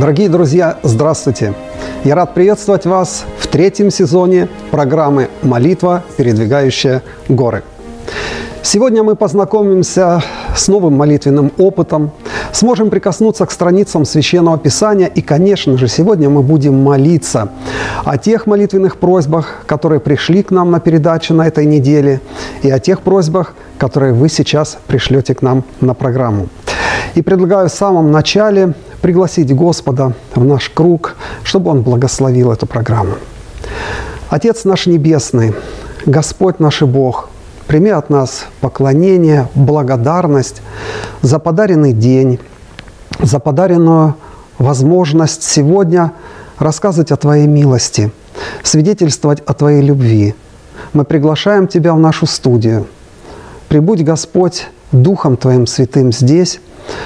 Дорогие друзья, здравствуйте! Я рад приветствовать вас в третьем сезоне программы «Молитва, передвигающая горы». Сегодня мы познакомимся с новым молитвенным опытом, сможем прикоснуться к страницам Священного Писания и, конечно же, сегодня мы будем молиться о тех молитвенных просьбах, которые пришли к нам на передачу на этой неделе, и о тех просьбах, которые вы сейчас пришлете к нам на программу. И предлагаю в самом начале пригласить Господа в наш круг, чтобы Он благословил эту программу. Отец наш Небесный, Господь наш и Бог, прими от нас поклонение, благодарность за подаренный день, за подаренную возможность сегодня рассказывать о Твоей милости, свидетельствовать о Твоей любви. Мы приглашаем Тебя в нашу студию. Прибудь, Господь, Духом Твоим Святым здесь,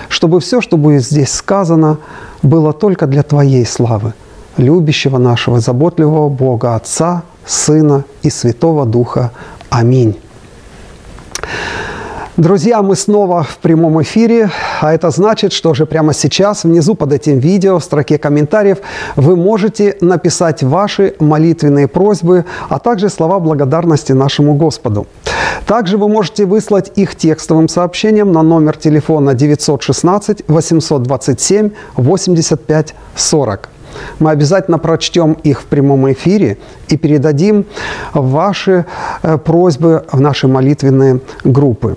чтобы все, что будет здесь сказано, было только для Твоей славы, любящего нашего, заботливого Бога, Отца, Сына и Святого Духа. Аминь. Друзья, мы снова в прямом эфире, а это значит, что уже прямо сейчас внизу под этим видео в строке комментариев вы можете написать ваши молитвенные просьбы, а также слова благодарности нашему Господу. Также вы можете выслать их текстовым сообщением на номер телефона 916 827 85 40. Мы обязательно прочтем их в прямом эфире и передадим ваши э, просьбы в наши молитвенные группы.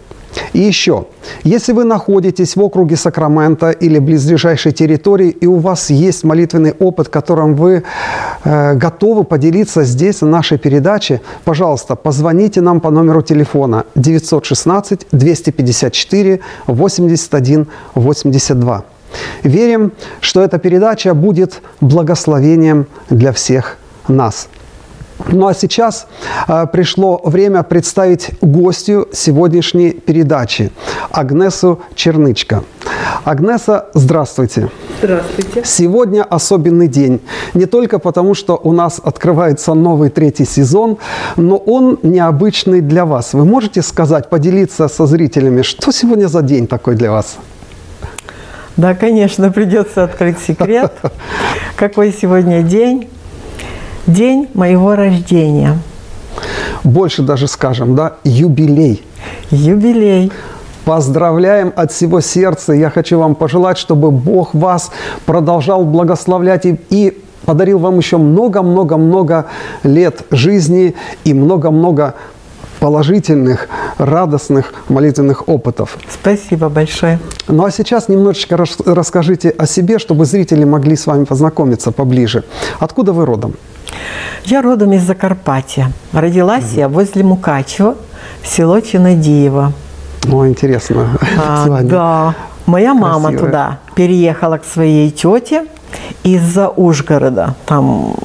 И еще, если вы находитесь в округе Сакрамента или близлежащей территории, и у вас есть молитвенный опыт, которым вы э, готовы поделиться здесь, на нашей передаче, пожалуйста, позвоните нам по номеру телефона 916 254 81 82. Верим, что эта передача будет благословением для всех нас. Ну а сейчас э, пришло время представить гостью сегодняшней передачи Агнесу Чернычко. Агнеса, здравствуйте. Здравствуйте. Сегодня особенный день. Не только потому, что у нас открывается новый третий сезон, но он необычный для вас. Вы можете сказать, поделиться со зрителями, что сегодня за день такой для вас? Да, конечно, придется открыть секрет. Какой сегодня день? День моего рождения. Больше даже скажем, да, юбилей. Юбилей. Поздравляем от всего сердца. Я хочу вам пожелать, чтобы Бог вас продолжал благословлять и, и подарил вам еще много-много-много лет жизни и много-много положительных, радостных молитвенных опытов. Спасибо большое. Ну а сейчас немножечко расскажите о себе, чтобы зрители могли с вами познакомиться поближе. Откуда вы родом? Я родом из Закарпатья. Родилась угу. я возле Мукачева, село Чинадиево. Ну, интересно. А, да. Моя мама Красивая. туда переехала к своей тете из-за Ужгорода. Там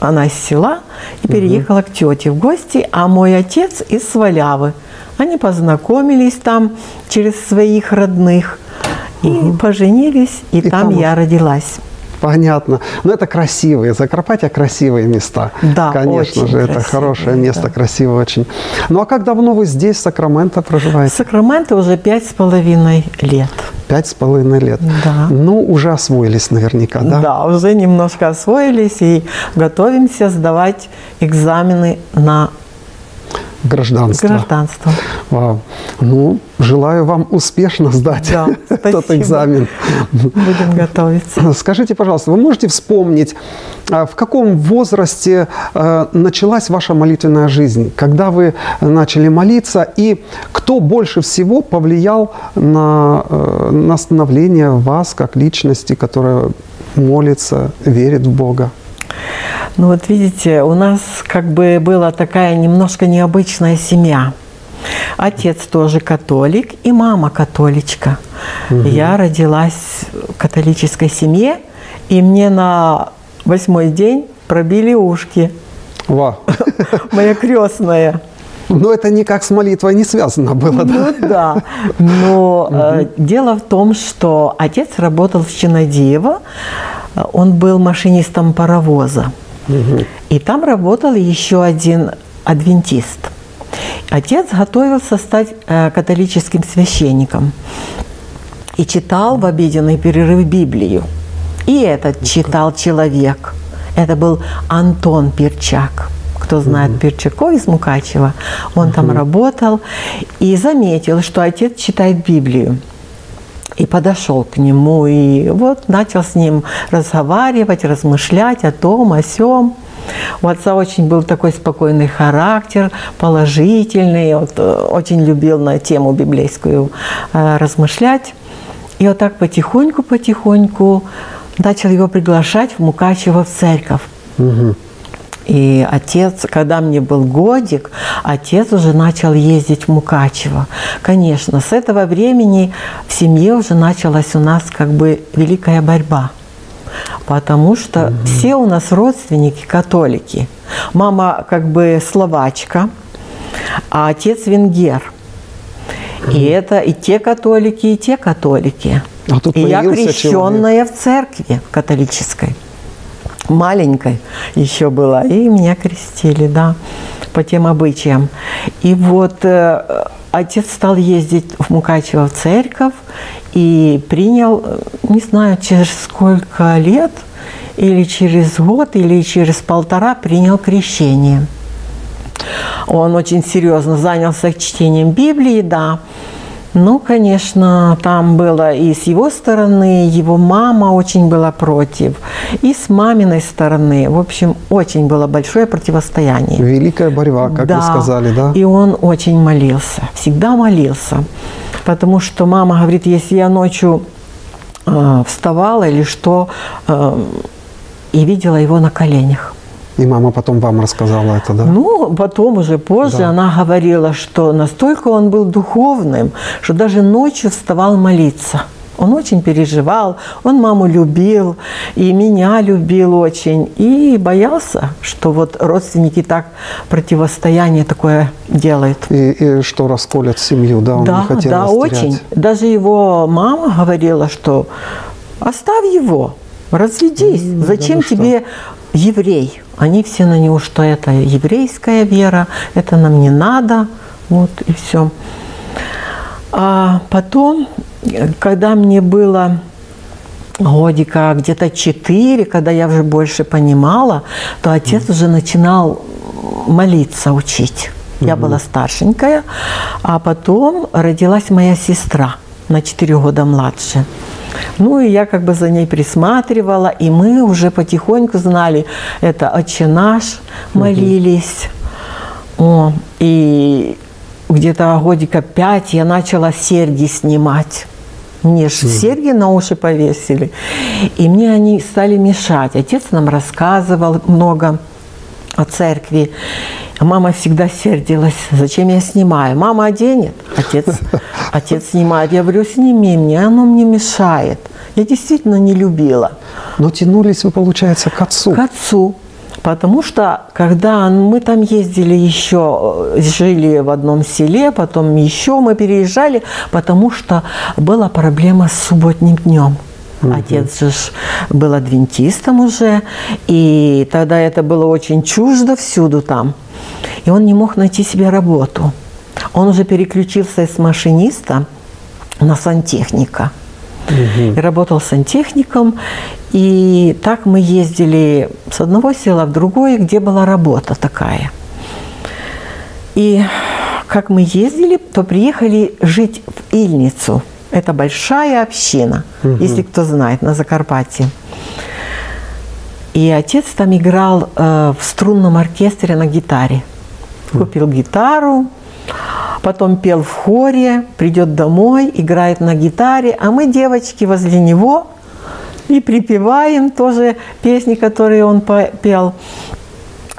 она из села и переехала угу. к тете в гости, а мой отец из Свалявы. Они познакомились там через своих родных и угу. поженились, и, и там, там я родилась. Понятно. Но это красивые. Закарпатье красивые места. Да, Конечно очень же, это хорошее место, да. красивое очень. Ну а как давно вы здесь, в Сакраменто, проживаете? В Сакраменто уже пять с половиной лет. Пять с половиной лет. Да. Ну, уже освоились наверняка, да? Да, уже немножко освоились и готовимся сдавать экзамены на Гражданство. Гражданство. Вау. Ну, желаю вам успешно сдать да, этот экзамен. Будем готовиться. Скажите, пожалуйста, вы можете вспомнить, а, в каком возрасте а, началась ваша молитвенная жизнь? Когда вы начали молиться? И кто больше всего повлиял на, э, на становление вас как личности, которая молится, верит в Бога? Ну вот видите, у нас как бы была такая немножко необычная семья. Отец тоже католик и мама католичка. Угу. Я родилась в католической семье, и мне на восьмой день пробили ушки. Вау. Моя крестная. Но это никак с молитвой не связано было, да? Ну да. Но э, дело в том, что отец работал в Чинадиево, он был машинистом паровоза. И там работал еще один адвентист. Отец готовился стать э, католическим священником и читал в обеденный перерыв Библию. И этот читал человек. Это был Антон Перчак. Кто знает mm Перчаков из Мукачева, он mm там работал и заметил, что отец читает Библию. И подошел к нему, и вот начал с ним разговаривать, размышлять о том, о сем. У отца очень был такой спокойный характер, положительный, вот, э, очень любил на тему библейскую э, размышлять. И вот так потихоньку-потихоньку начал его приглашать в Мукачево в церковь. Угу. И отец, когда мне был годик, отец уже начал ездить в Мукачево. Конечно, с этого времени в семье уже началась у нас как бы великая борьба. Потому что угу. все у нас родственники католики. Мама как бы словачка, а отец венгер. И это и те католики, и те католики. А тут и я крещенная человек. в церкви католической. Маленькой еще была. И меня крестили, да, по тем обычаям. И вот э, отец стал ездить в Мукачево в церковь и принял, э, не знаю, через сколько лет, или через год, или через полтора принял крещение. Он очень серьезно занялся чтением Библии, да. Ну, конечно, там было и с его стороны, его мама очень была против, и с маминой стороны. В общем, очень было большое противостояние. Великая борьба, как да. вы сказали, да? И он очень молился, всегда молился. Потому что мама говорит, если я ночью э, вставала или что, э, и видела его на коленях. И мама потом вам рассказала это, да? Ну, потом уже позже да. она говорила, что настолько он был духовным, что даже ночью вставал молиться. Он очень переживал, он маму любил, и меня любил очень, и боялся, что вот родственники так противостояние такое делают. И, и что расколят семью, да, он да, не хотел Да, очень. Даже его мама говорила, что оставь его, разведись, mm, зачем да тебе еврей? Они все на него, что это еврейская вера, это нам не надо, вот и все. А потом, когда мне было годика где-то четыре, когда я уже больше понимала, то отец mm. уже начинал молиться, учить. Я mm-hmm. была старшенькая, а потом родилась моя сестра на 4 года младше. Ну и я как бы за ней присматривала, и мы уже потихоньку знали, это «Отче наш» молились. Угу. О, и где-то годика пять я начала серьги снимать. Мне же серьги на уши повесили. И мне они стали мешать. Отец нам рассказывал много о церкви. Мама всегда сердилась, зачем я снимаю. Мама оденет, отец, отец снимает. Я говорю, сними мне, оно мне мешает. Я действительно не любила. Но тянулись вы, получается, к отцу. К отцу. Потому что, когда мы там ездили еще, жили в одном селе, потом еще мы переезжали, потому что была проблема с субботним днем. Угу. Отец же был адвентистом уже, и тогда это было очень чуждо всюду там. И он не мог найти себе работу. Он уже переключился с машиниста на сантехника. Угу. И работал сантехником. И так мы ездили с одного села в другое, где была работа такая. И как мы ездили, то приехали жить в Ильницу – это большая община, угу. если кто знает, на Закарпатье. И отец там играл э, в струнном оркестре на гитаре. Купил гитару, потом пел в хоре, придет домой, играет на гитаре, а мы, девочки, возле него и припеваем тоже песни, которые он пел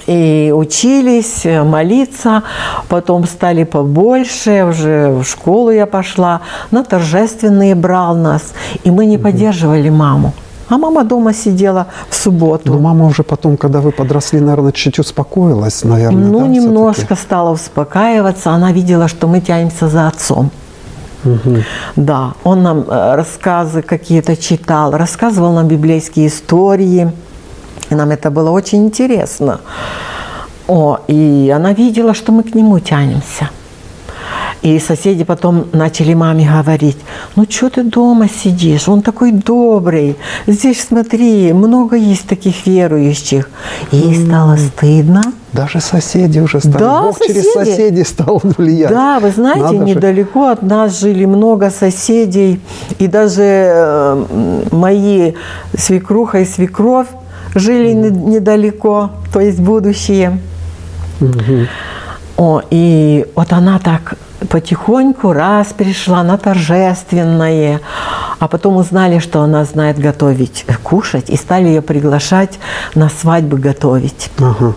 и учились э, молиться, потом стали побольше, уже в школу я пошла, на торжественные брал нас, и мы не поддерживали маму. А мама дома сидела в субботу. Но мама уже потом, когда вы подросли, наверное, чуть успокоилась, наверное. Ну, да, немножко стала успокаиваться. Она видела, что мы тянемся за отцом. Угу. Да, он нам э, рассказы какие-то читал, рассказывал нам библейские истории. И нам это было очень интересно. О, и она видела, что мы к нему тянемся. И соседи потом начали маме говорить, ну что ты дома сидишь, он такой добрый, здесь смотри, много есть таких верующих. И ей стало стыдно. Даже соседи уже стали. Да, Бог соседи. через соседей стал влиять. Да, вы знаете, Надо же. недалеко от нас жили много соседей, и даже э, мои свекруха и свекровь жили не- недалеко, то есть будущие. О, и вот она так потихоньку раз пришла на торжественное, а потом узнали, что она знает готовить, э, кушать, и стали ее приглашать на свадьбы готовить. Ага.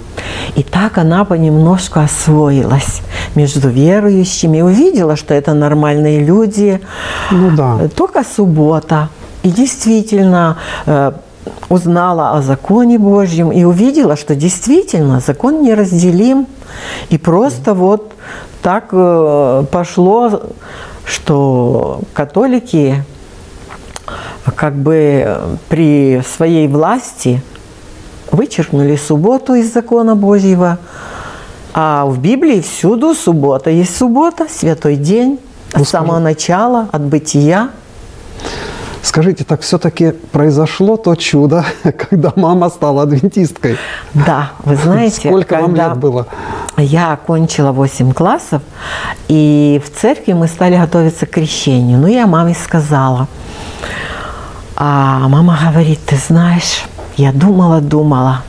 И так она понемножку освоилась между верующими, увидела, что это нормальные люди. Ну да. Э, Только суббота. И действительно э, узнала о законе Божьем и увидела, что действительно закон неразделим. И просто вот так э, пошло, что католики как бы при своей власти вычеркнули субботу из закона Божьего. А в Библии всюду суббота. Есть суббота, святой день, Ну, от самого начала, от бытия. Скажите, так все-таки произошло то чудо, когда мама стала адвентисткой. Да, вы знаете, Сколько вам лет было? Я окончила 8 классов, и в церкви мы стали готовиться к крещению. Ну, я маме сказала. А мама говорит, ты знаешь, я думала, думала,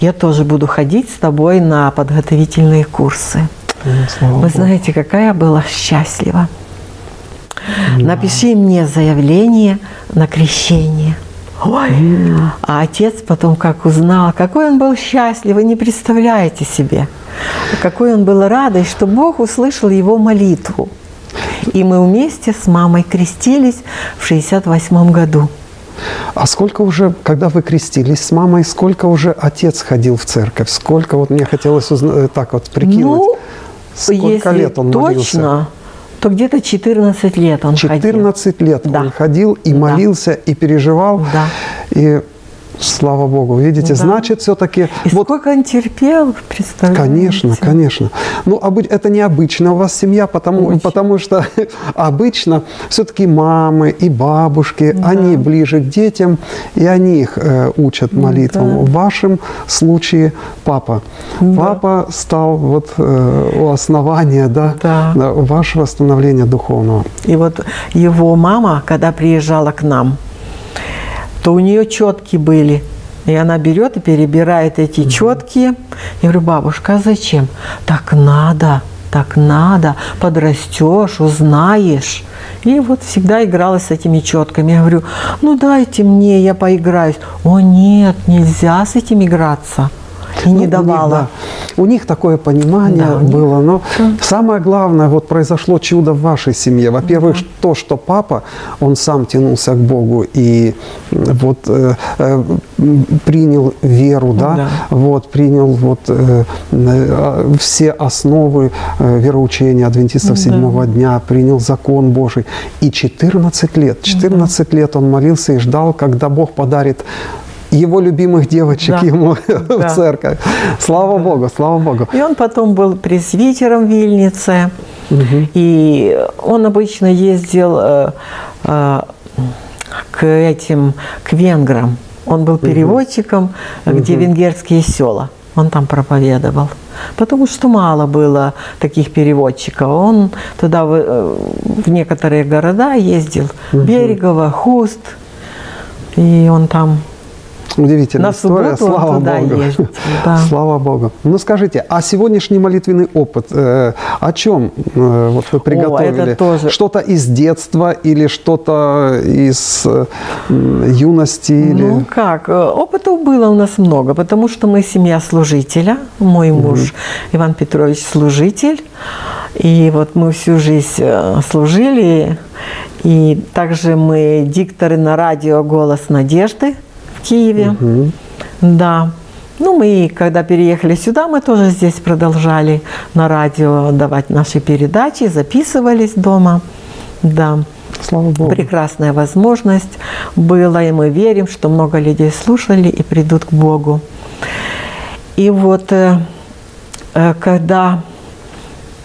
я тоже буду ходить с тобой на подготовительные курсы. Ну, слава Вы Богу. знаете, какая я была счастлива. Напиши мне заявление на крещение. Ой, а отец потом как узнал, какой он был счастлив, вы не представляете себе, какой он был радый, что Бог услышал его молитву. И мы вместе с мамой крестились в 68 году. А сколько уже, когда вы крестились с мамой, сколько уже отец ходил в церковь? Сколько, вот мне хотелось узнать, так вот прикинуть, Ну, сколько лет он точно, молился? То где-то 14 лет он ходил. 14 лет Да. он ходил и Да. молился, и переживал. Да. И слава Богу, видите, Да. значит, все-таки И вот сколько он терпел, представляете? Конечно, конечно. Ну, это необычно у вас семья, потому, Очень. потому что обычно все-таки мамы и бабушки, они ближе к детям, и они их э, учат молитвам. В вашем случае папа. Папа стал вот э, у основания да, Да. да, вашего становления духовного. И вот его мама, когда приезжала к нам, то у нее четки были. И она берет и перебирает эти четки. Я говорю, бабушка, а зачем? Так надо, так надо. Подрастешь, узнаешь. И вот всегда играла с этими четками. Я говорю, ну дайте мне, я поиграюсь. О нет, нельзя с этим играться. Ну, не у них, давала. да, у них такое понимание Да, было. Но самое главное, вот произошло чудо в вашей семье. Во-первых, то, что папа, он сам тянулся к Богу и вот э, э, принял веру, да, Да. вот принял вот э, э, все основы э, вероучения адвентистов седьмого дня, принял закон Божий. И 14 лет, 14 лет он молился и ждал, когда Бог подарит его любимых девочек Да. ему в Да. церковь. Слава Богу, слава Богу. И он потом был пресвитером в Вильнице. И он обычно ездил э, э, к этим, к венграм. Он был переводчиком, где венгерские села. Он там проповедовал. Потому что мало было таких переводчиков. Он туда, в, э, в некоторые города ездил. Берегово, Хуст. И он там Удивительная На история, слава Богу. ездит, да. Слава Богу. Ну скажите, а сегодняшний молитвенный опыт, э, о чем э, вот вы приготовили? тоже- Что-то из детства или что-то из э, юности? Или... Ну как, э, опытов было у нас много, потому что мы семья служителя. Мой муж Иван Петрович служитель. И вот мы всю жизнь э, служили. И также мы дикторы на радио «Голос надежды» Киеве. Да. Ну, мы, когда переехали сюда, мы тоже здесь продолжали на радио давать наши передачи, записывались дома. Да. Слава Богу. Прекрасная возможность была, и мы верим, что много людей слушали и придут к Богу. И вот э, э, когда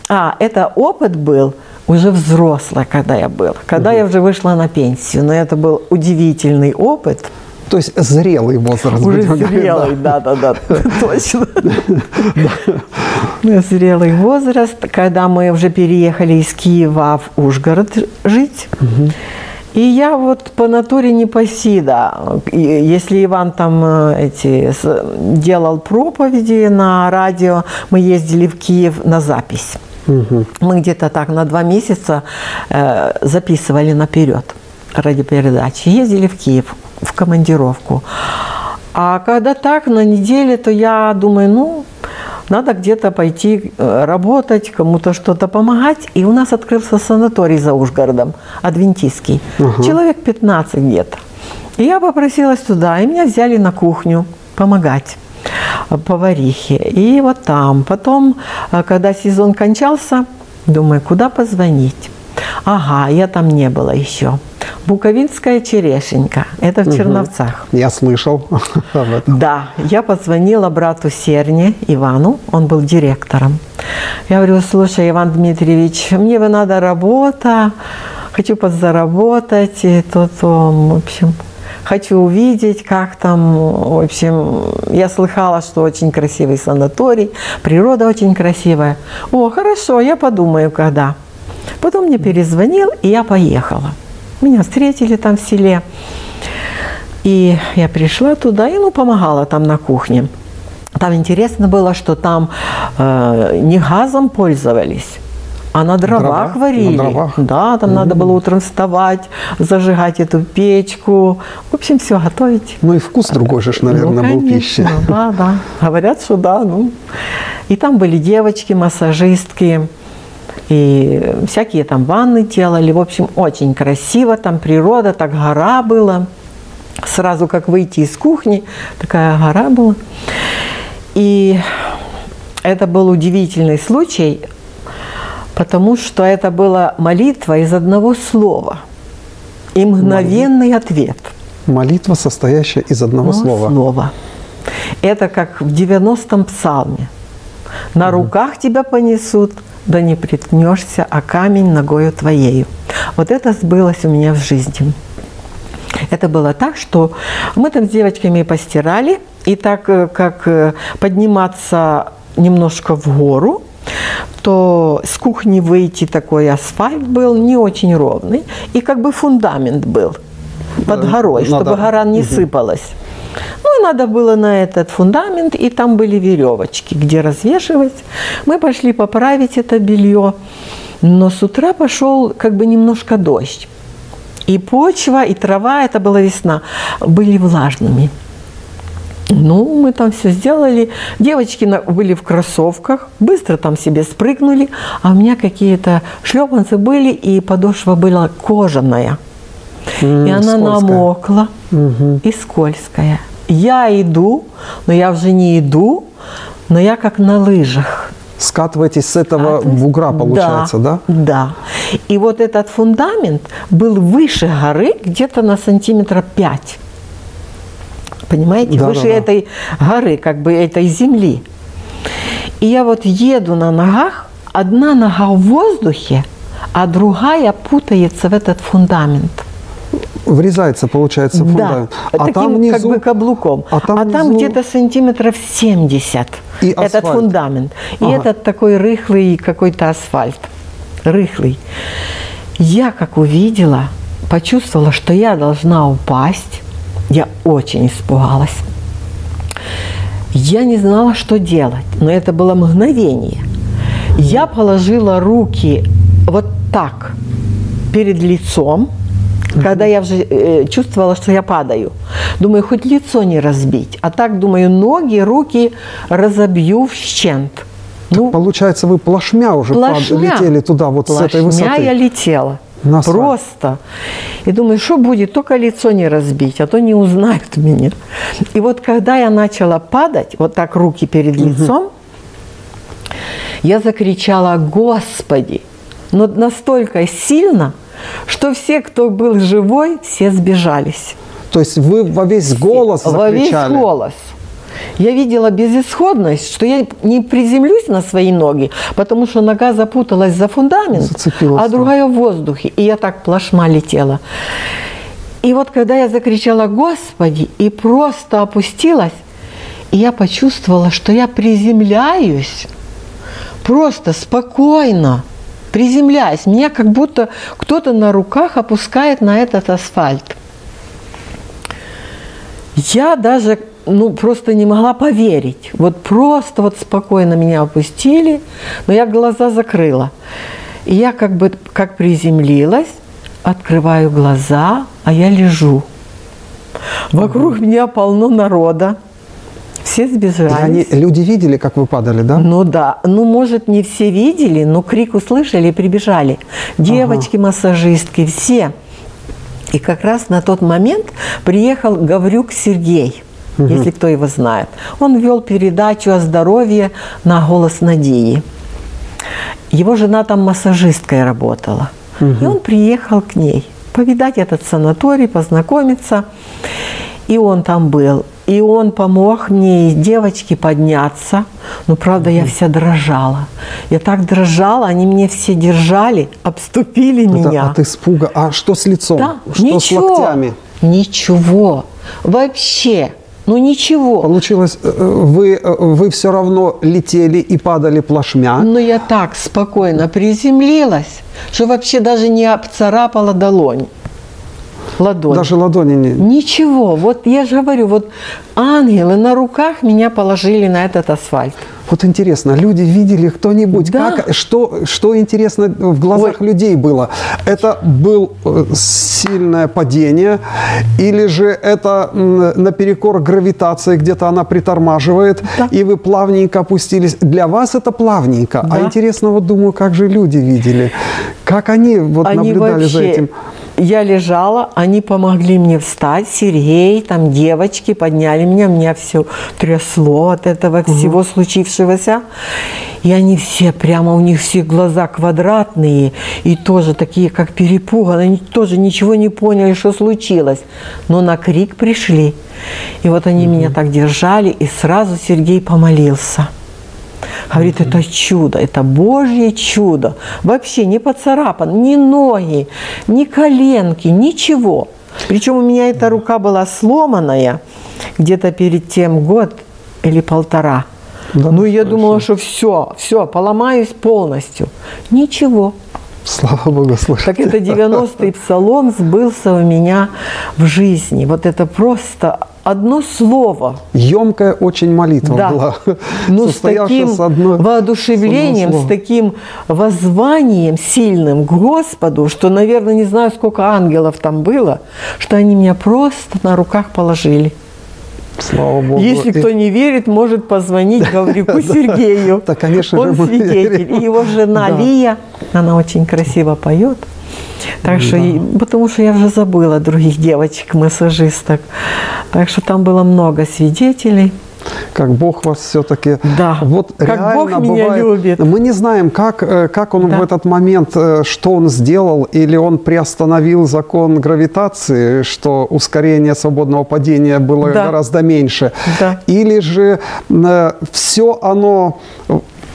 А, это опыт был уже взрослый, когда я был, когда угу. я уже вышла на пенсию. Но это был удивительный опыт. То есть зрелый возраст. Уже зрелый, да, да, да, точно. Зрелый возраст, когда мы уже переехали из Киева в Ужгород жить. И я вот по натуре не пасида. Если Иван там э, эти, делал проповеди на радио, мы ездили в Киев на запись. Угу. Мы где-то так на два месяца э, записывали наперед радиопередачи. Ездили в Киев в командировку. А когда так, на неделе, то я думаю, ну, надо где-то пойти э, работать, кому-то что-то помогать. И у нас открылся санаторий за Ужгородом, адвентистский. Угу. Человек 15 где-то. И я попросилась туда, и меня взяли на кухню помогать поварихе. И вот там. Потом, э, когда сезон кончался, думаю, куда позвонить? Ага, я там не была еще. Буковинская черешенька. Это в угу. Черновцах. Я слышал об этом. Да, я позвонила брату Серне Ивану, он был директором. Я говорю, слушай, Иван Дмитриевич, мне бы надо работа, хочу подзаработать, и то, то, в общем, хочу увидеть, как там, в общем, я слыхала, что очень красивый санаторий, природа очень красивая. О, хорошо, я подумаю, когда. Потом мне перезвонил, и я поехала. Меня встретили там в селе. И я пришла туда и ну, помогала там на кухне. Там интересно было, что там э, не газом пользовались, а на дровах Дрова? варили. На дровах? Да, там mm-hmm. надо было утром вставать, зажигать эту печку. В общем, все готовить. Ну и вкус другой же, наверное, ну, был пищи. Да, да. Говорят, что да. Ну. И там были девочки, массажистки. И всякие там ванны делали. В общем, очень красиво. Там природа, так гора была. Сразу как выйти из кухни, такая гора была. И это был удивительный случай, потому что это была молитва из одного слова и мгновенный Молитва. ответ. Молитва, состоящая из одного ну, слова. слова. Это как в 90-м псалме. На угу. руках тебя понесут, да не приткнешься, а камень ногою твоею. Вот это сбылось у меня в жизни. Это было так, что мы там с девочками постирали, и так э, как э, подниматься немножко в гору, то с кухни выйти такой асфальт был не очень ровный, и как бы фундамент был под горой, Надо. чтобы гора не угу. сыпалась. Ну и надо было на этот фундамент, и там были веревочки, где развешивать. Мы пошли поправить это белье, но с утра пошел как бы немножко дождь. И почва, и трава, это была весна, были влажными. Ну, мы там все сделали. Девочки были в кроссовках, быстро там себе спрыгнули, а у меня какие-то шлепанцы были, и подошва была кожаная. Mm, и она скользкая. намокла угу. и скользкая. Я иду, но я уже не иду, но я как на лыжах. Скатываетесь с этого Скатываюсь. бугра, получается, да, да? Да. И вот этот фундамент был выше горы где-то на сантиметра 5 понимаете, да, выше да, да. этой горы, как бы этой земли. И я вот еду на ногах, одна нога в воздухе, а другая путается в этот фундамент. Врезается, получается, фундамент. Да, а таким там внизу, как бы каблуком. А там, а там внизу... где-то сантиметров 70 и этот фундамент. И ага. этот такой рыхлый какой-то асфальт. Рыхлый. Я как увидела, почувствовала, что я должна упасть я очень испугалась. Я не знала, что делать, но это было мгновение. Я положила руки вот так перед лицом, когда я уже э, чувствовала, что я падаю. Думаю, хоть лицо не разбить. А так, думаю, ноги, руки разобью в щент. Так ну, получается, вы плашмя уже плашмя, летели туда, вот плашмя с этой высоты. я летела. На Просто. И думаю, что будет, только лицо не разбить, а то не узнают меня. И вот когда я начала падать, вот так руки перед лицом, угу. я закричала, Господи! Но настолько сильно, что все, кто был живой, все сбежались. То есть вы во весь голос закричали? Во весь голос. Я видела безысходность, что я не приземлюсь на свои ноги, потому что нога запуталась за фундамент, Зацепилась а другая в воздухе. И я так плашма летела. И вот когда я закричала «Господи!» и просто опустилась, и я почувствовала, что я приземляюсь просто спокойно, приземляясь. Меня как будто кто-то на руках опускает на этот асфальт. Я даже ну, просто не могла поверить. Вот просто вот спокойно меня опустили, но я глаза закрыла. И я как бы как приземлилась, открываю глаза, а я лежу. Вокруг меня полно народа. Все И сбежались. они, люди видели, как вы падали, да? Ну да, ну может не все видели, но крик услышали и прибежали. Девочки, массажистки, все. И как раз на тот момент приехал Гаврюк Сергей, если кто его знает. Он вел передачу о здоровье на «Голос Надеи». Его жена там массажисткой работала. И он приехал к ней повидать этот санаторий, познакомиться. И он там был. И он помог мне и девочке подняться. Но, правда, я вся дрожала. Я так дрожала, они меня все держали, обступили Это меня. от испуга. А что с лицом? Да, Что ничего. с локтями? Ничего. Вообще. Ну ничего. Получилось, э, вы, э, вы все равно летели и падали плашмя. Но я так спокойно приземлилась, что вообще даже не обцарапала долонь. Ладонь. Даже ладони не... Ничего. Вот я же говорю, вот ангелы на руках меня положили на этот асфальт. Вот интересно, люди видели кто-нибудь? Да. Как, что, что интересно в глазах Ой. людей было? Это был э, сильное падение, или же это наперекор гравитации, где-то она притормаживает, Да. и вы плавненько опустились. Для вас это плавненько. А Да. интересно, вот думаю, как же люди видели? Как они вот Они наблюдали за вообще- этим? Я лежала, они помогли мне встать, Сергей, там девочки подняли меня, меня все трясло от этого всего случившегося. И они все, прямо у них все глаза квадратные и тоже такие, как перепуганные, они тоже ничего не поняли, что случилось. Но на крик пришли. И вот они меня так держали, и сразу Сергей помолился. Говорит, это чудо, это Божье чудо. Вообще не поцарапан, ни ноги, ни коленки, ничего. Причем у меня эта рука была сломанная где-то перед тем год или полтора. Да, ну, я думала, что все, все, поломаюсь полностью. Ничего. Слава Богу, слышите. Так это 90-й псалом сбылся у меня в жизни. Вот это просто одно слово. Емкая очень молитва Да. была. Ну, с таким с одной- воодушевлением, с с таким воззванием сильным Господу, что, наверное, не знаю, сколько ангелов там было, что они меня просто на руках положили. Слава Богу. Если кто не верит, может позвонить Гаврику Сергею. Да, конечно Он свидетель. И его жена. Лия, она очень красиво поет. Так что, и- потому что я уже забыла других девочек-массажисток. Так что там было много свидетелей. как Бог вас все-таки... Да, Вот как реально Бог меня бывает- любит. Мы не знаем, как, э, как он Да. в этот момент, э, что он сделал, или он приостановил закон гравитации, что ускорение свободного падения было Да. гораздо меньше. Да. Или же все оно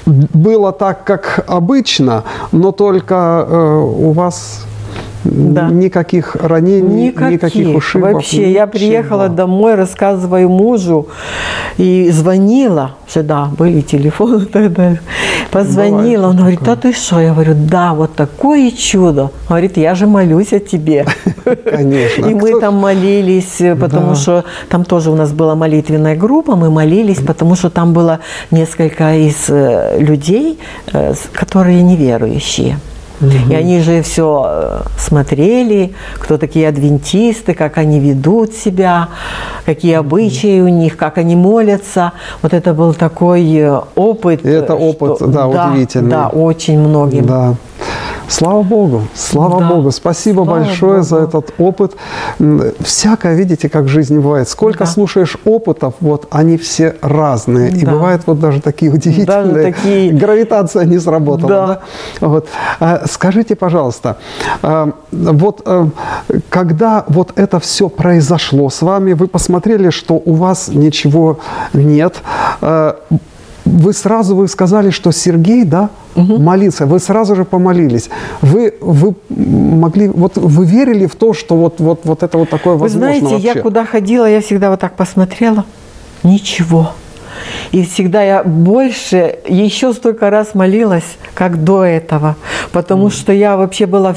было так, как обычно, но только э, у вас Да. никаких ранений, никаких, Никаких. ушибов. Вообще, я приехала ничего. домой, рассказываю мужу и звонила. Что да, были телефоны и так далее. Позвонила, он говорит, а ты что? Я говорю, да, вот такое чудо. Говорит, я же молюсь о тебе. Конечно. И мы Кто- там молились, э, потому Да. что там тоже у нас была молитвенная группа, мы молились, потому что там было несколько из э, людей, э, которые неверующие. И они же все смотрели, кто такие адвентисты, как они ведут себя, какие обычаи у них, как они молятся. Вот это был такой опыт. И это опыт, да, удивительный. Да, очень многим. Да. Слава Богу, слава да. Богу. Спасибо слава большое Богу. за этот опыт. Всякое, видите, как в жизни бывает. Сколько да. слушаешь опытов, вот они все разные. Да. И бывают вот даже такие удивительные. Даже такие... Гравитация не сработала. Да. Да? Вот. А, скажите, пожалуйста, а, вот а, когда вот это все произошло с вами, вы посмотрели, что у вас ничего нет, вы сразу вы сказали, что Сергей, да, угу. молиться. Вы сразу же помолились. Вы, вы могли, вот вы верили в то, что вот, вот, вот это вот такое возможно Вы знаете, вообще? я куда ходила, я всегда вот так посмотрела. Ничего. И всегда я больше, еще столько раз молилась, как до этого. Потому mm. что я вообще была...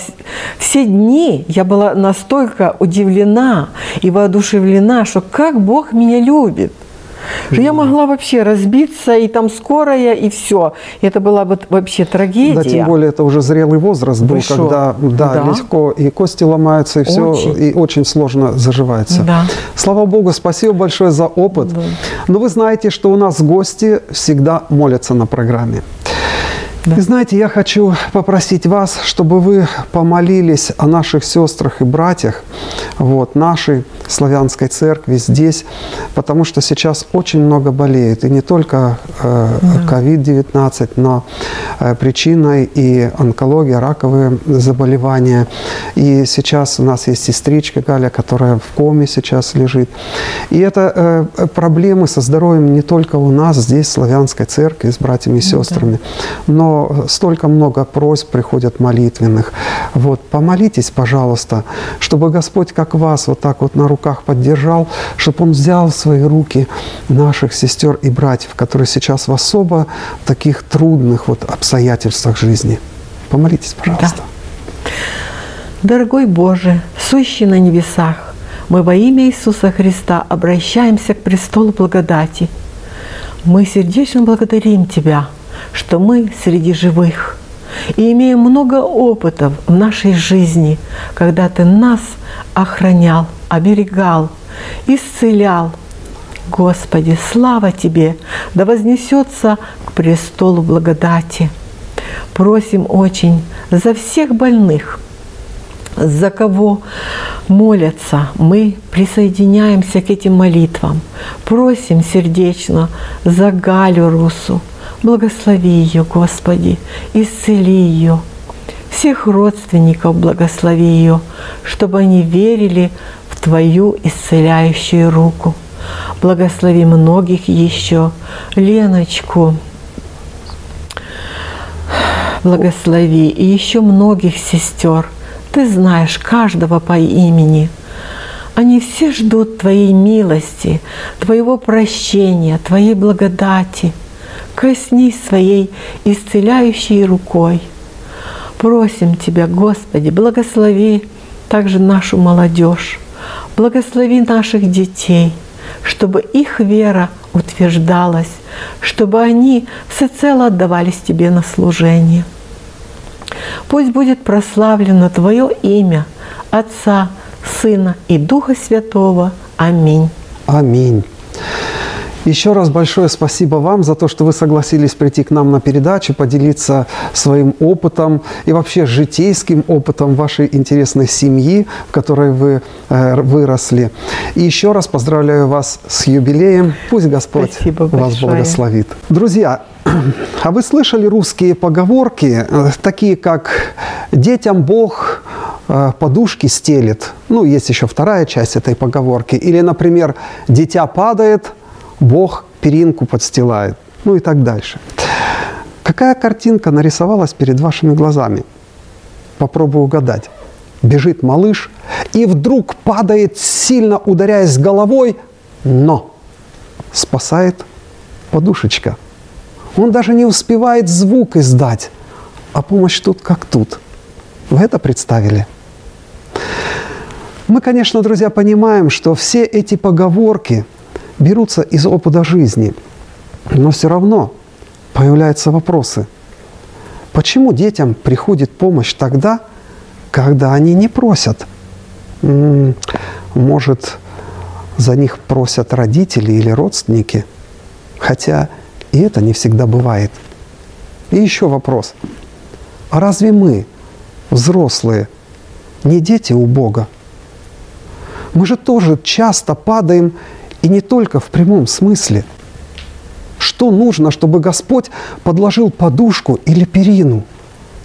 Все дни я была настолько удивлена и воодушевлена, что как Бог меня любит. Что я могла вообще разбиться, и там скорая, и все. Это была вот вообще трагедия. Да, тем более это уже зрелый возраст был, Вы когда да, да. легко и кости ломаются, и все, очень. и очень сложно заживается. Да. Слава Богу, спасибо большое за опыт. Да. Но вы знаете, что у нас гости всегда молятся на программе. Да. И знаете, я хочу попросить вас, чтобы вы помолились о наших сестрах и братьях, вот, нашей славянской церкви здесь, потому что сейчас очень много болеют, и не только COVID-19, э, но э, причиной и онкология, раковые заболевания. И сейчас у нас есть сестричка Галя, которая в коме сейчас лежит. И это э, проблемы со здоровьем не только у нас здесь, в славянской церкви, с братьями и сестрами, но столько много просьб приходят молитвенных. Вот, помолитесь, пожалуйста, чтобы Господь как вас вот так вот на руках поддержал, чтобы Он взял в свои руки наших сестер и братьев, которые сейчас в особо таких трудных вот обстоятельствах жизни. Помолитесь, пожалуйста. Да. Дорогой Боже, сущий на небесах, мы во имя Иисуса Христа обращаемся к престолу благодати. Мы сердечно благодарим Тебя – что мы среди живых и имеем много опытов в нашей жизни, когда Ты нас охранял, оберегал, исцелял. Господи, слава Тебе, да вознесется к престолу благодати. Просим очень за всех больных, за кого молятся, мы присоединяемся к этим молитвам. Просим сердечно за Галю Русу, Благослови ее, Господи, исцели ее. Всех родственников благослови ее, чтобы они верили в Твою исцеляющую руку. Благослови многих еще. Леночку, благослови и еще многих сестер. Ты знаешь каждого по имени. Они все ждут Твоей милости, Твоего прощения, Твоей благодати – коснись своей исцеляющей рукой. Просим Тебя, Господи, благослови также нашу молодежь, благослови наших детей, чтобы их вера утверждалась, чтобы они всецело отдавались Тебе на служение. Пусть будет прославлено Твое имя, Отца, Сына и Духа Святого. Аминь. Аминь. Еще раз большое спасибо вам за то, что вы согласились прийти к нам на передачу, поделиться своим опытом и вообще житейским опытом вашей интересной семьи, в которой вы э, выросли. И еще раз поздравляю вас с юбилеем. Пусть Господь спасибо вас благословит. Друзья, а вы слышали русские поговорки, э, такие как «детям Бог э, подушки стелит». Ну, есть еще вторая часть этой поговорки. Или, например, «дитя падает, Бог перинку подстилает, ну и так дальше. Какая картинка нарисовалась перед вашими глазами? Попробую угадать. Бежит малыш и вдруг падает, сильно ударяясь головой, но спасает подушечка. Он даже не успевает звук издать, а помощь тут как тут. Вы это представили? Мы, конечно, друзья, понимаем, что все эти поговорки – берутся из опыта жизни. Но все равно появляются вопросы. Почему детям приходит помощь тогда, когда они не просят? Может, за них просят родители или родственники? Хотя и это не всегда бывает. И еще вопрос. А разве мы взрослые, не дети у Бога. Мы же тоже часто падаем, и не только в прямом смысле. Что нужно, чтобы Господь подложил подушку или перину?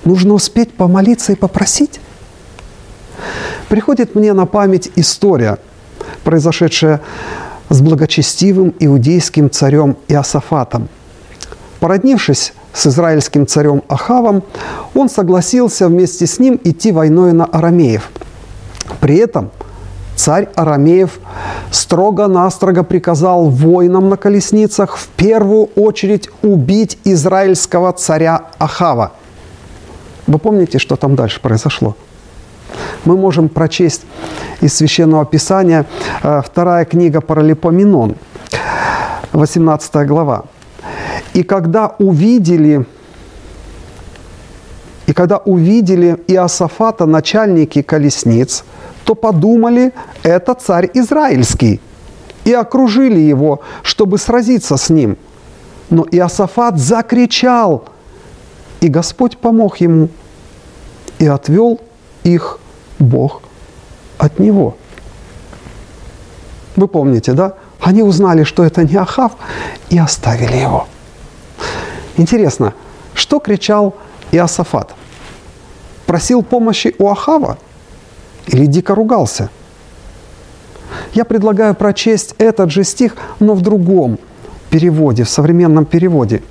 Нужно успеть помолиться и попросить. Приходит мне на память история, произошедшая с благочестивым иудейским царем Иосафатом. Породнившись с израильским царем Ахавом, он согласился вместе с ним идти войной на арамеев. При этом царь Арамеев строго-настрого приказал воинам на колесницах в первую очередь убить израильского царя Ахава. Вы помните, что там дальше произошло? Мы можем прочесть из Священного Писания э, вторая книга Паралипоменон, 18 глава. И когда увидели, и когда увидели Иосафата, начальники колесниц, то подумали, это царь израильский, и окружили его, чтобы сразиться с ним. Но Иосафат закричал, и Господь помог ему, и отвел их Бог от него. Вы помните, да? Они узнали, что это не Ахав, и оставили его. Интересно, что кричал? Просил помощи у Ахава или дико ругался? Я предлагаю прочесть этот же стих, но в другом переводе, в современном переводе.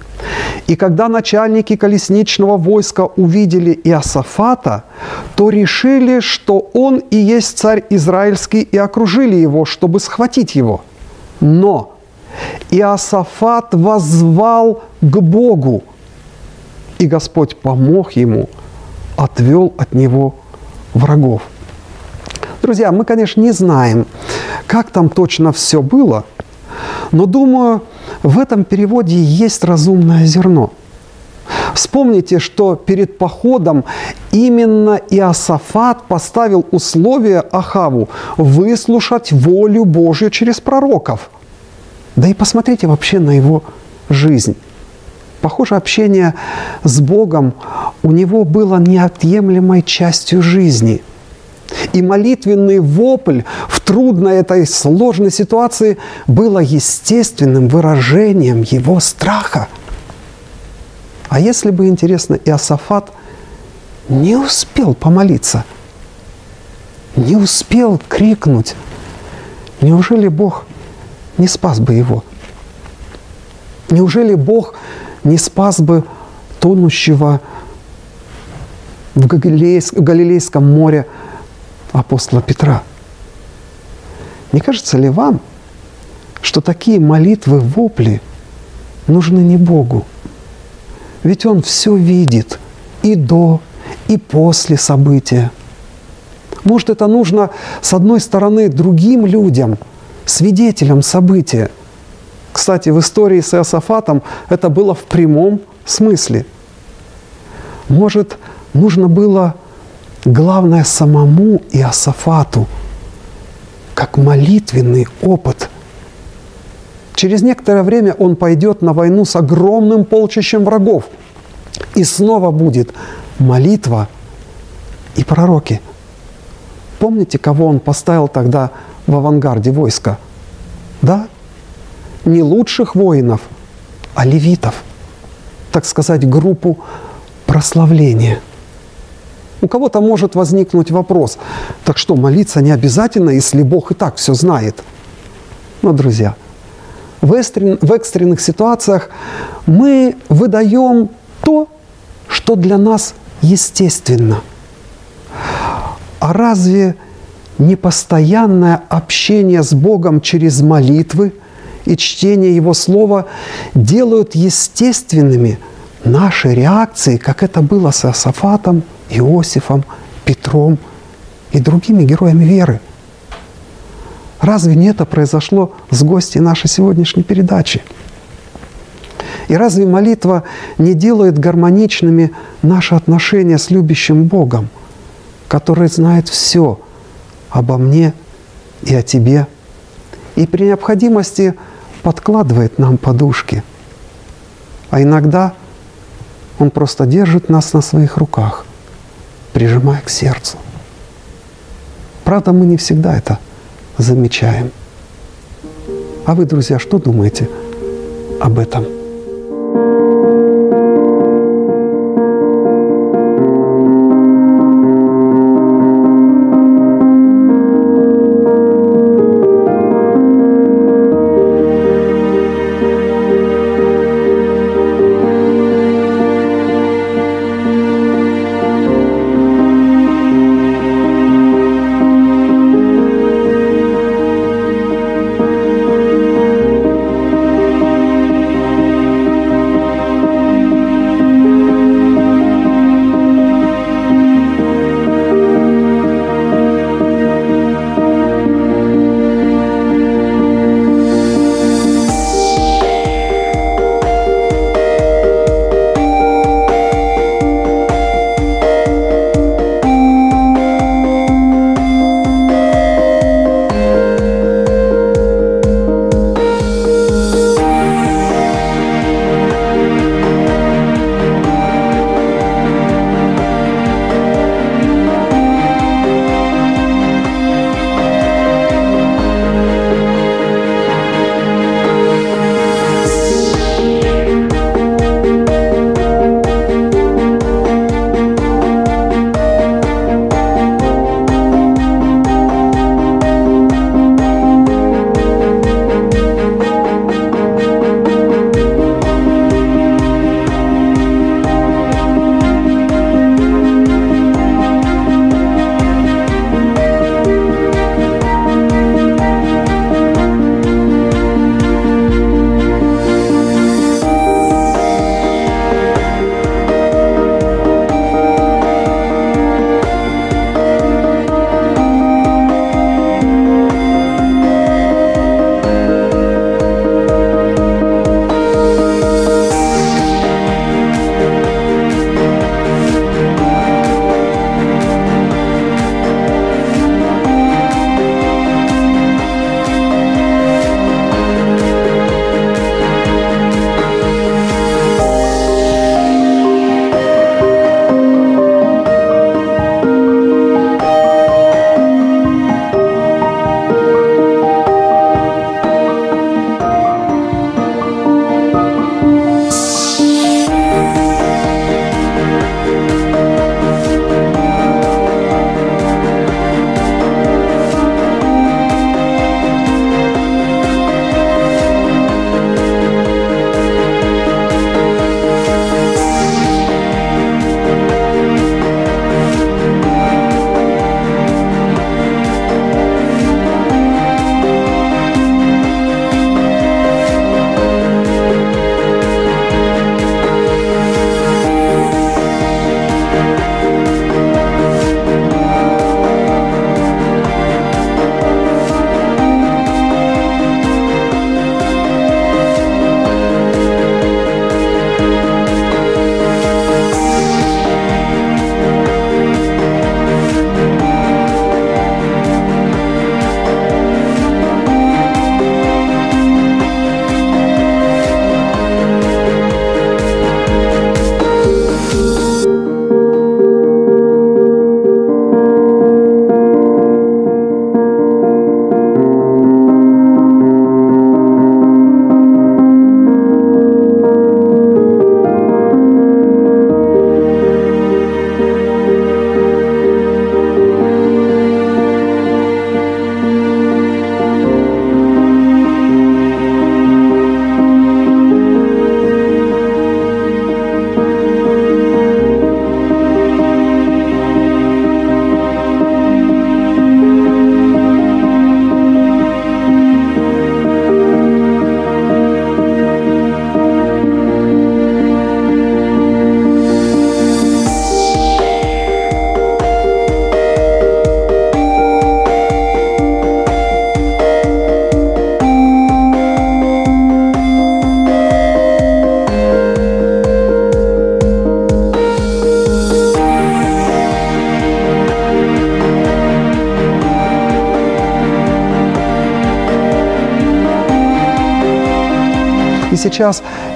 «И когда начальники колесничного войска увидели Иосафата, то решили, что он и есть царь израильский, и окружили его, чтобы схватить его. Но Иосафат воззвал к Богу, и Господь помог ему, отвел от него врагов. Друзья, мы, конечно, не знаем, как там точно все было, но думаю, в этом переводе есть разумное зерно. Вспомните, что перед походом именно Иосафат поставил условие Ахаву выслушать волю Божью через пророков – да и посмотрите вообще на его жизнь. Похоже, общение с Богом у него было неотъемлемой частью жизни. И молитвенный вопль в трудной этой сложной ситуации было естественным выражением его страха. А если бы, интересно, Иосафат не успел помолиться, не успел крикнуть, неужели Бог не спас бы его? Неужели Бог не спас бы тонущего в Галилейском море апостола Петра? Не кажется ли вам, что такие молитвы, вопли нужны не Богу? Ведь Он все видит и до, и после события. Может, это нужно, с одной стороны, другим людям – свидетелем события. Кстати, в истории с Иосафатом это было в прямом смысле. Может, нужно было главное самому Иосафату, как молитвенный опыт. Через некоторое время он пойдет на войну с огромным полчищем врагов. И снова будет молитва и пророки. Помните, кого он поставил тогда в авангарде войска. Да, не лучших воинов, а левитов, так сказать, группу прославления. У кого-то может возникнуть вопрос, так что молиться не обязательно, если Бог и так все знает. Но, друзья, в, экстрен, в экстренных ситуациях мы выдаем то, что для нас естественно. А разве непостоянное общение с Богом через молитвы и чтение Его Слова делают естественными наши реакции, как это было с Иосафатом, Иосифом, Петром и другими героями веры. Разве не это произошло с гостей нашей сегодняшней передачи? И разве молитва не делает гармоничными наши отношения с любящим Богом, который знает все – обо мне и о тебе. И при необходимости подкладывает нам подушки. А иногда Он просто держит нас на своих руках прижимая к сердцу. Правда, мы не всегда это замечаем. А вы, друзья, что думаете об этом?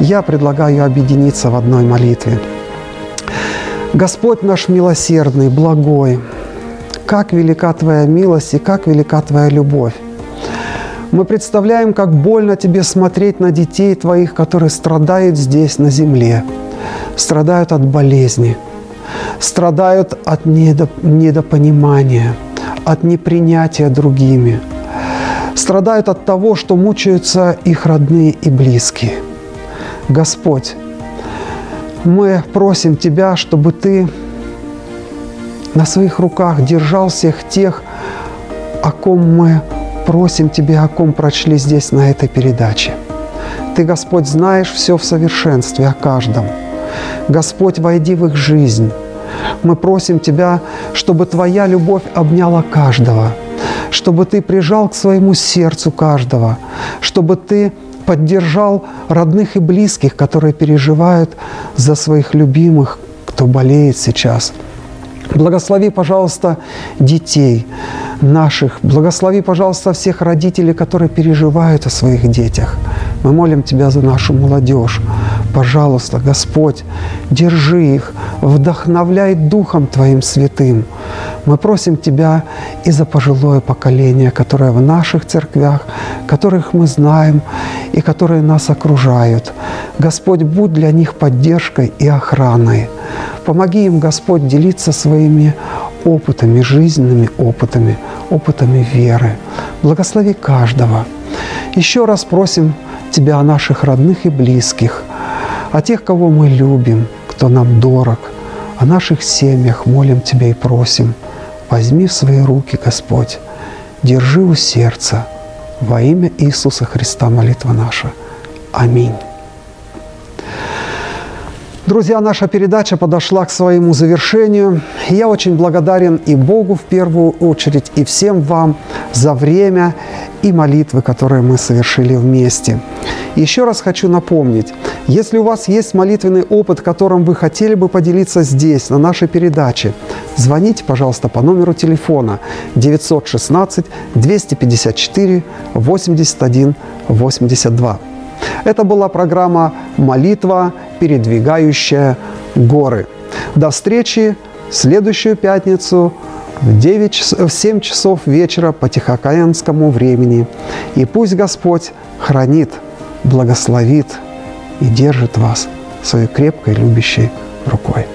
Я предлагаю объединиться в одной молитве. Господь наш милосердный, благой, как велика Твоя милость и как велика Твоя любовь. Мы представляем, как больно Тебе смотреть на детей Твоих, которые страдают здесь, на земле, страдают от болезни, страдают от недопонимания, от непринятия другими, страдают от того, что мучаются их родные и близкие. Господь, мы просим Тебя, чтобы Ты на своих руках держал всех тех, о ком мы просим Тебя, о ком прочли здесь на этой передаче. Ты, Господь, знаешь все в совершенстве о каждом. Господь, войди в их жизнь. Мы просим Тебя, чтобы Твоя любовь обняла каждого, чтобы Ты прижал к своему сердцу каждого, чтобы Ты поддержал родных и близких, которые переживают за своих любимых, кто болеет сейчас – Благослови, пожалуйста, детей наших. Благослови, пожалуйста, всех родителей, которые переживают о своих детях. Мы молим Тебя за нашу молодежь. Пожалуйста, Господь, держи их, вдохновляй Духом Твоим святым. Мы просим Тебя и за пожилое поколение, которое в наших церквях, которых мы знаем и которые нас окружают. Господь, будь для них поддержкой и охраной. Помоги им, Господь, делиться своими опытами, жизненными опытами, опытами веры. Благослови каждого. Еще раз просим Тебя о наших родных и близких, о тех, кого мы любим, кто нам дорог, о наших семьях молим Тебя и просим. Возьми в свои руки, Господь, держи у сердца. Во имя Иисуса Христа молитва наша. Аминь. Друзья, наша передача подошла к своему завершению. Я очень благодарен и Богу в первую очередь, и всем вам за время и молитвы, которые мы совершили вместе. Еще раз хочу напомнить, если у вас есть молитвенный опыт, которым вы хотели бы поделиться здесь, на нашей передаче, звоните, пожалуйста, по номеру телефона 916 254 81 82. Это была программа «Молитва, передвигающая горы». До встречи в следующую пятницу в, 9, в 7 часов вечера по Тихоокеанскому времени. И пусть Господь хранит, благословит и держит вас своей крепкой любящей рукой.